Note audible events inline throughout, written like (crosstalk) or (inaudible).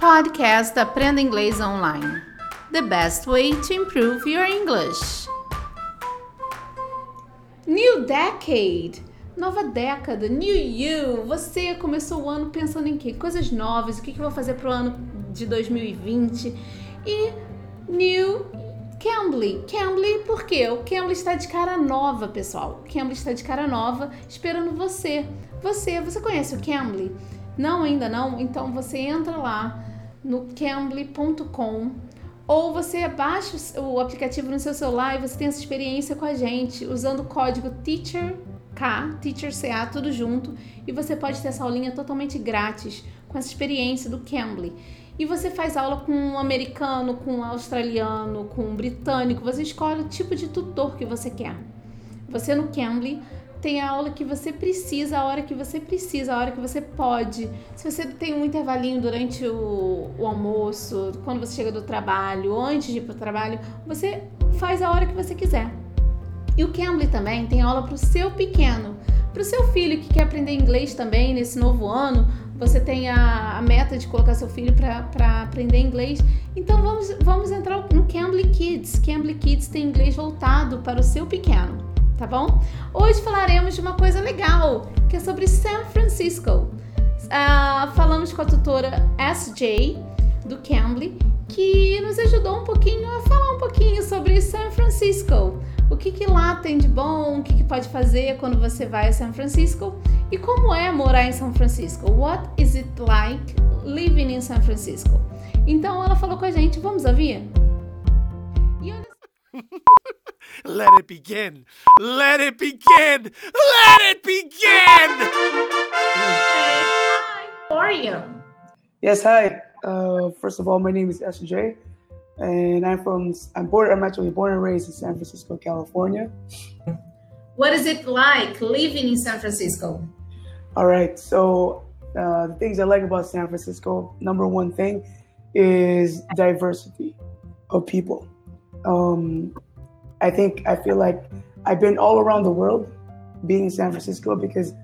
Podcast Aprenda Inglês Online. The best way to improve your English. New Decade. Nova década, New You. Você começou o ano pensando em quê? Coisas novas, o que eu vou fazer pro ano de 2020? E New Cambly. Cambly, por quê? O Cambly está de cara nova, pessoal. O Cambly está de cara nova, esperando você. Você, você conhece o Cambly? Não, ainda não? Então você entra lá no cambly.com ou você baixa o aplicativo no seu celular e você tem essa experiência com a gente usando o código TEACHERK, Teacher CA, tudo junto, e você pode ter essa aulinha totalmente grátis com essa experiência do Cambly. E você faz aula com um americano, com um australiano, com um britânico, você escolhe o tipo de tutor que você quer. Você no Cambly tem a aula que você precisa, a hora que você precisa, a hora que você pode. Se você tem um intervalinho durante o, o almoço, quando você chega do trabalho, antes de ir para o trabalho, você faz a hora que você quiser. E o Cambly também tem aula para o seu pequeno, para o seu filho que quer aprender inglês também nesse novo ano. Você tem a, a meta de colocar seu filho para aprender inglês. Então vamos, vamos entrar no Cambly Kids. Cambly Kids tem inglês voltado para o seu pequeno tá bom? Hoje falaremos de uma coisa legal, que é sobre San Francisco. Uh, falamos com a tutora SJ do Cambly, que nos ajudou um pouquinho a falar um pouquinho sobre San Francisco. O que, que lá tem de bom, o que, que pode fazer quando você vai a San Francisco e como é morar em São Francisco. What is it like living in San Francisco? Então ela falou com a gente, vamos ouvir? Let it begin. Let it begin. Let it begin. Hi, how are you? Yes, hi. Uh, first of all, my name is SJ, and I'm from. I'm born. I'm actually born and raised in San Francisco, California. What is it like living in San Francisco? All right. So uh, the things I like about San Francisco, number one thing, is diversity of people. Um, I think I feel like I've been all around the world being in San Francisco because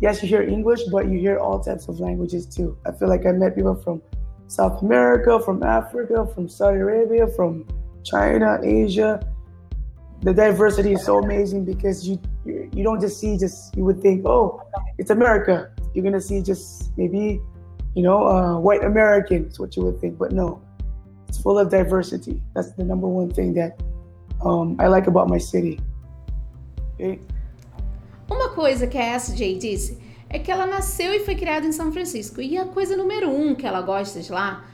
yes, you hear English, but you hear all types of languages too. I feel like I met people from South America, from Africa, from Saudi Arabia, from China, Asia. The diversity is so amazing because you you don't just see just you would think oh it's America. You're gonna see just maybe you know uh, white Americans what you would think, but no, it's full of diversity. That's the number one thing that um, I like about my city. Okay? Uma coisa que a SJ disse é que ela nasceu e foi criada em São Francisco. E a coisa número um que ela gosta de lá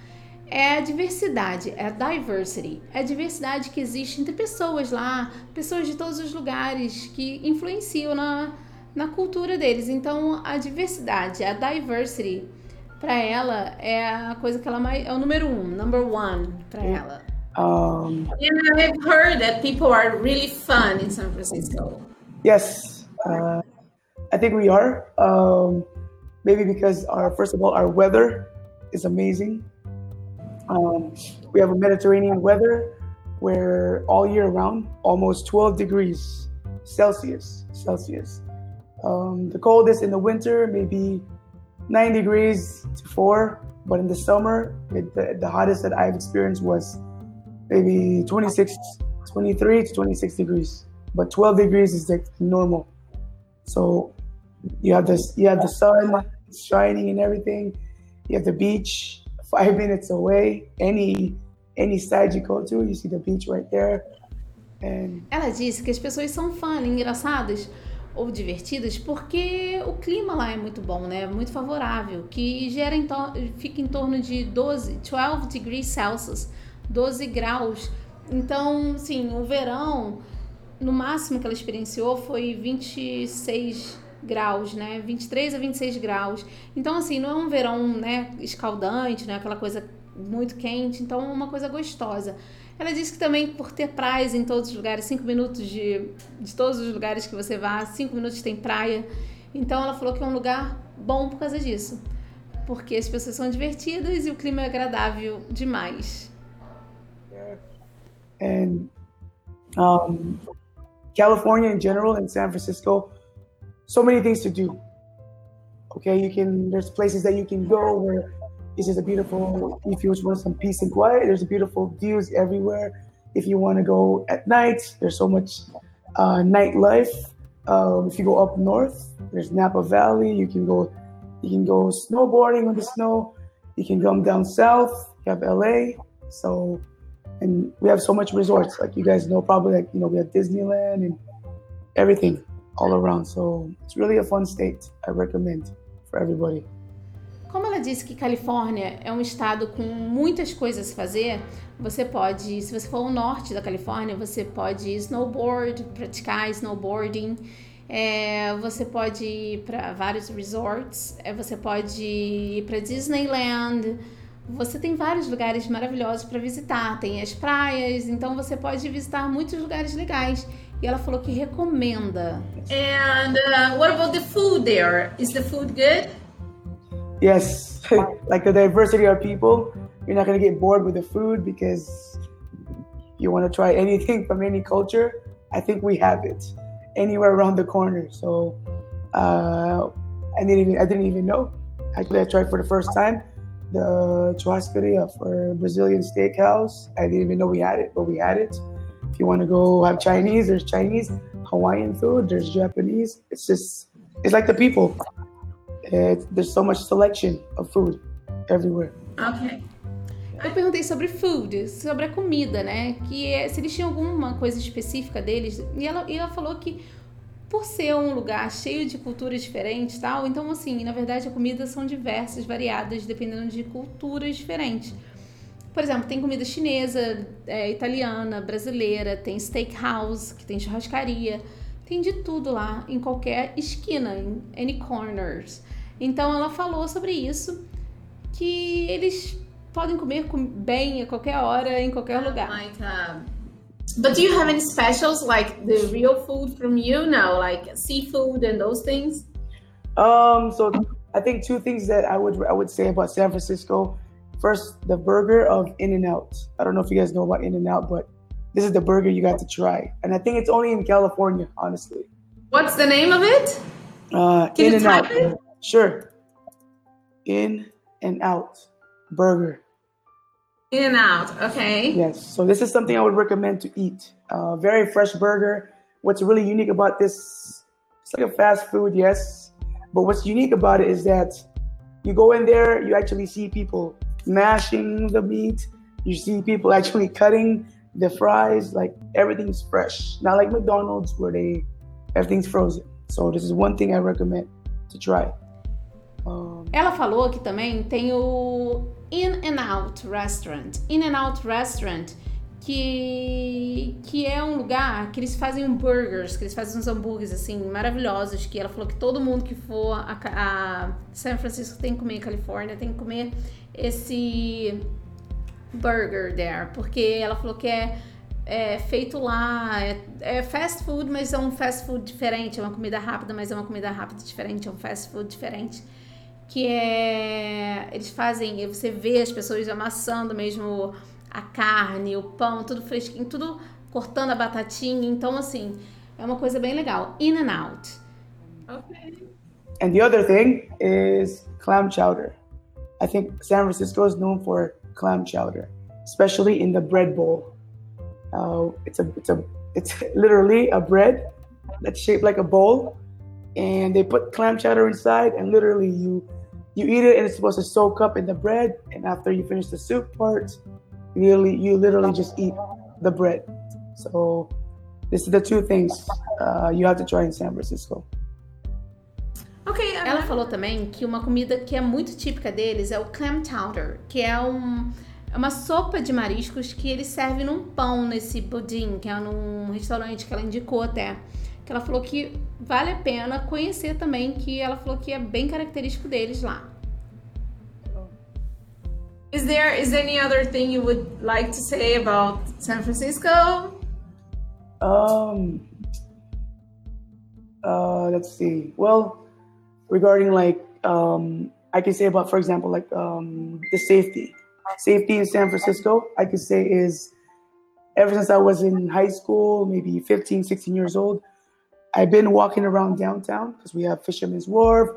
é a diversidade, é a diversity. É a diversidade que existe entre pessoas lá, pessoas de todos os lugares que influenciam na, na cultura deles. Então, a diversidade, a diversity, para ela é a coisa que ela mais. é o número um, number one para ela. Um, and I've heard that people are really fun in San Francisco. Yes, uh, I think we are. Um, maybe because our first of all, our weather is amazing. Um, we have a Mediterranean weather where all year round, almost 12 degrees Celsius. Celsius. Um, the coldest in the winter, maybe nine degrees to four, but in the summer, it, the, the hottest that I've experienced was maybe 26, 23 to 26 degrees, but 12 degrees is like normal. So you have this, you have the sun shining and everything. You have the beach (laughs) five minutes away. Any any side you go to, you see the beach right there. And... Ela disse que as pessoas são fãs, engraçadas ou divertidas porque o clima lá é muito bom, né? Muito favorável, que gera em fica em torno de 12, 12 degrees Celsius 12 graus. Então, sim, o verão, no máximo que ela experienciou foi 26 graus, né? 23 a 26 graus. Então, assim, não é um verão, né, escaldante, né? Aquela coisa muito quente, então é uma coisa gostosa. Ela disse que também por ter praias em todos os lugares, cinco minutos de, de todos os lugares que você vá, cinco minutos tem praia. Então ela falou que é um lugar bom por causa disso. Porque as pessoas são divertidas e o clima é agradável demais. And um, California in general and San Francisco, so many things to do. Okay, you can there's places that you can go where This is a beautiful. If you just want some peace and quiet, there's beautiful views everywhere. If you want to go at night, there's so much uh, nightlife. Um, if you go up north, there's Napa Valley. You can go, you can go snowboarding on the snow. You can come down south. You have LA. So, and we have so much resorts. Like you guys know, probably like you know we have Disneyland and everything all around. So it's really a fun state. I recommend for everybody. Como ela disse que Califórnia é um estado com muitas coisas a fazer, você pode, se você for ao norte da Califórnia, você pode snowboard, praticar snowboarding. É, você pode ir para vários resorts, é, você pode ir para Disneyland. Você tem vários lugares maravilhosos para visitar, tem as praias, então você pode visitar muitos lugares legais. E ela falou que recomenda. And uh, what about the food there? Is the food good? Yes, (laughs) like the diversity of people, you're not gonna get bored with the food because you want to try (laughs) anything from any culture. I think we have it anywhere around the corner. So uh, I didn't even I didn't even know. Actually, I tried for the first time the churrascaria for Brazilian steakhouse. I didn't even know we had it, but we had it. If you want to go have Chinese, there's Chinese, Hawaiian food, there's Japanese. It's just it's like the people. It, there's so much selection of food everywhere. Okay. Eu perguntei sobre food, sobre a comida, né? Que é, se eles tinham alguma coisa específica deles. E ela, e ela falou que por ser um lugar cheio de culturas diferentes tal, então assim, na verdade a comida são diversas, variadas, dependendo de culturas diferentes. Por exemplo, tem comida chinesa, é, italiana, brasileira, tem steakhouse, que tem churrascaria, tem de tudo lá, em qualquer esquina, em any corners. Então ela falou sobre isso, que eles podem comer bem a qualquer hora, em qualquer lugar. Like, uh, but do you have any specials like the real food from you now, like seafood and those things? Um, so I think two things that I would I would say about San Francisco. First, the burger of In and Out. I don't know if you guys know about In and Out, but this is the burger you got to try, and I think it's only in California, honestly. What's the name of it? Uh, Can in you and type Out. it? Sure. In and Out burger. In and out. Okay. Yes. So this is something I would recommend to eat. Uh, very fresh burger. What's really unique about this? It's like a fast food, yes. But what's unique about it is that you go in there, you actually see people mashing the meat. You see people (laughs) actually cutting the fries. Like everything's fresh. Not like McDonald's where they everything's frozen. So this is one thing I recommend to try. Um, Ela falou que também tem o In and Out Restaurant. In and Out Restaurant, que, que é um lugar que eles fazem burgers, que eles fazem uns hambúrgueres assim maravilhosos. Que ela falou que todo mundo que for a, a San Francisco tem que comer, Califórnia tem que comer esse burger there, porque ela falou que é é feito lá, é, é, fast food, mas é um fast food diferente, é uma comida rápida, mas é uma comida rápida diferente, é um fast food diferente. Que é. Eles fazem, você vê as pessoas amassando mesmo a carne, o pão, tudo fresquinho, tudo cortando a batatinha. Então, assim, é uma coisa bem legal. In and out. Okay. And the other thing is clam chowder. I think San Francisco is known for clam chowder, especially in the bread bowl. Uh, it's a it's a it's literally a bread that's shaped like a bowl, and they put clam chowder inside, and literally you you eat it, and it's supposed to soak up in the bread. And after you finish the soup part, you literally you literally just eat the bread. So this is the two things uh, you have to try in San Francisco. Okay. uh, Ela falou também que uma comida que é muito típica deles é o clam chowder, que é um, é uma sopa de mariscos que eles servem num pão nesse pudim, que é num restaurante que ela indicou até. Que ela falou que vale a pena conhecer também, que ela falou que é bem característico deles lá. Is there is there any other thing you would like to say about San Francisco? Um, uh, let's see. Well, regarding like, um, I can say about, for example, like um, the safety. Safety in San Francisco, I could say is ever since I was in high school, maybe 15, 16 years old, I've been walking around downtown because we have Fisherman's Wharf.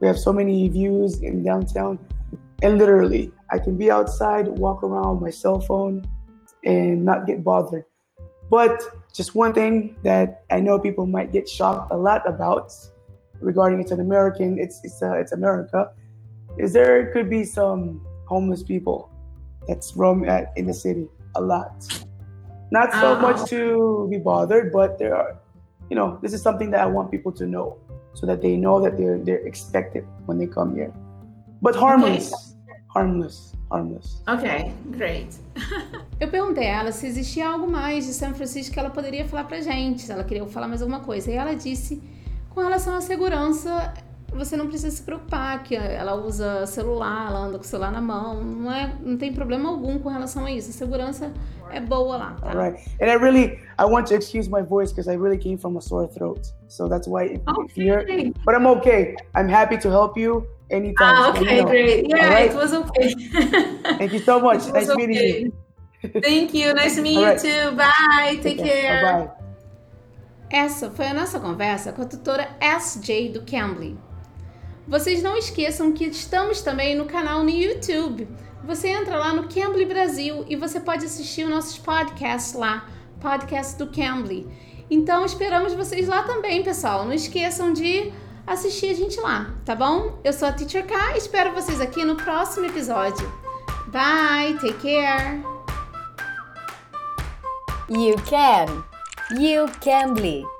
We have so many views in downtown. And literally, I can be outside, walk around my cell phone, and not get bothered. But just one thing that I know people might get shocked a lot about regarding it's an American, it's it's uh, it's America, is there could be some homeless people that's roam at, in the city a lot. Not so Oh. much to be bothered, but there are, you know, this is something that I want people to know so that they know that they're they're expected when they come here. But harmless, harmless, harmless. Okay, great. (laughs) Eu perguntei a ela se existia algo mais de São Francisco que ela poderia falar pra gente, se ela queria falar mais alguma coisa. E ela disse, com relação à segurança, você não precisa se preocupar, que ela usa celular, ela anda com o celular na mão, não, é, não tem problema algum com relação a isso. A segurança é boa lá, tá? All right. And I really, I want to excuse my voice because I really came from a sore throat. So that's why if, if you're, Okay. but I'm okay. I'm happy to help you anytime. Ah, okay, great. Yeah, right. it was okay. (laughs) Thank you so much. Nice meeting okay. you. Thank you. Nice to meet All you right. too. Bye. Take care. Bye bye. Essa foi a nossa conversa com a tutora SJ do Cambly. Vocês não esqueçam que estamos também no canal no YouTube. Você entra lá no Cambly Brasil e você pode assistir os nossos podcasts lá, podcast do Cambly. Então esperamos vocês lá também, pessoal. Não esqueçam de assistir a gente lá, tá bom? Eu sou a Teacher K espero vocês aqui no próximo episódio. Bye, take care. You can. You can be.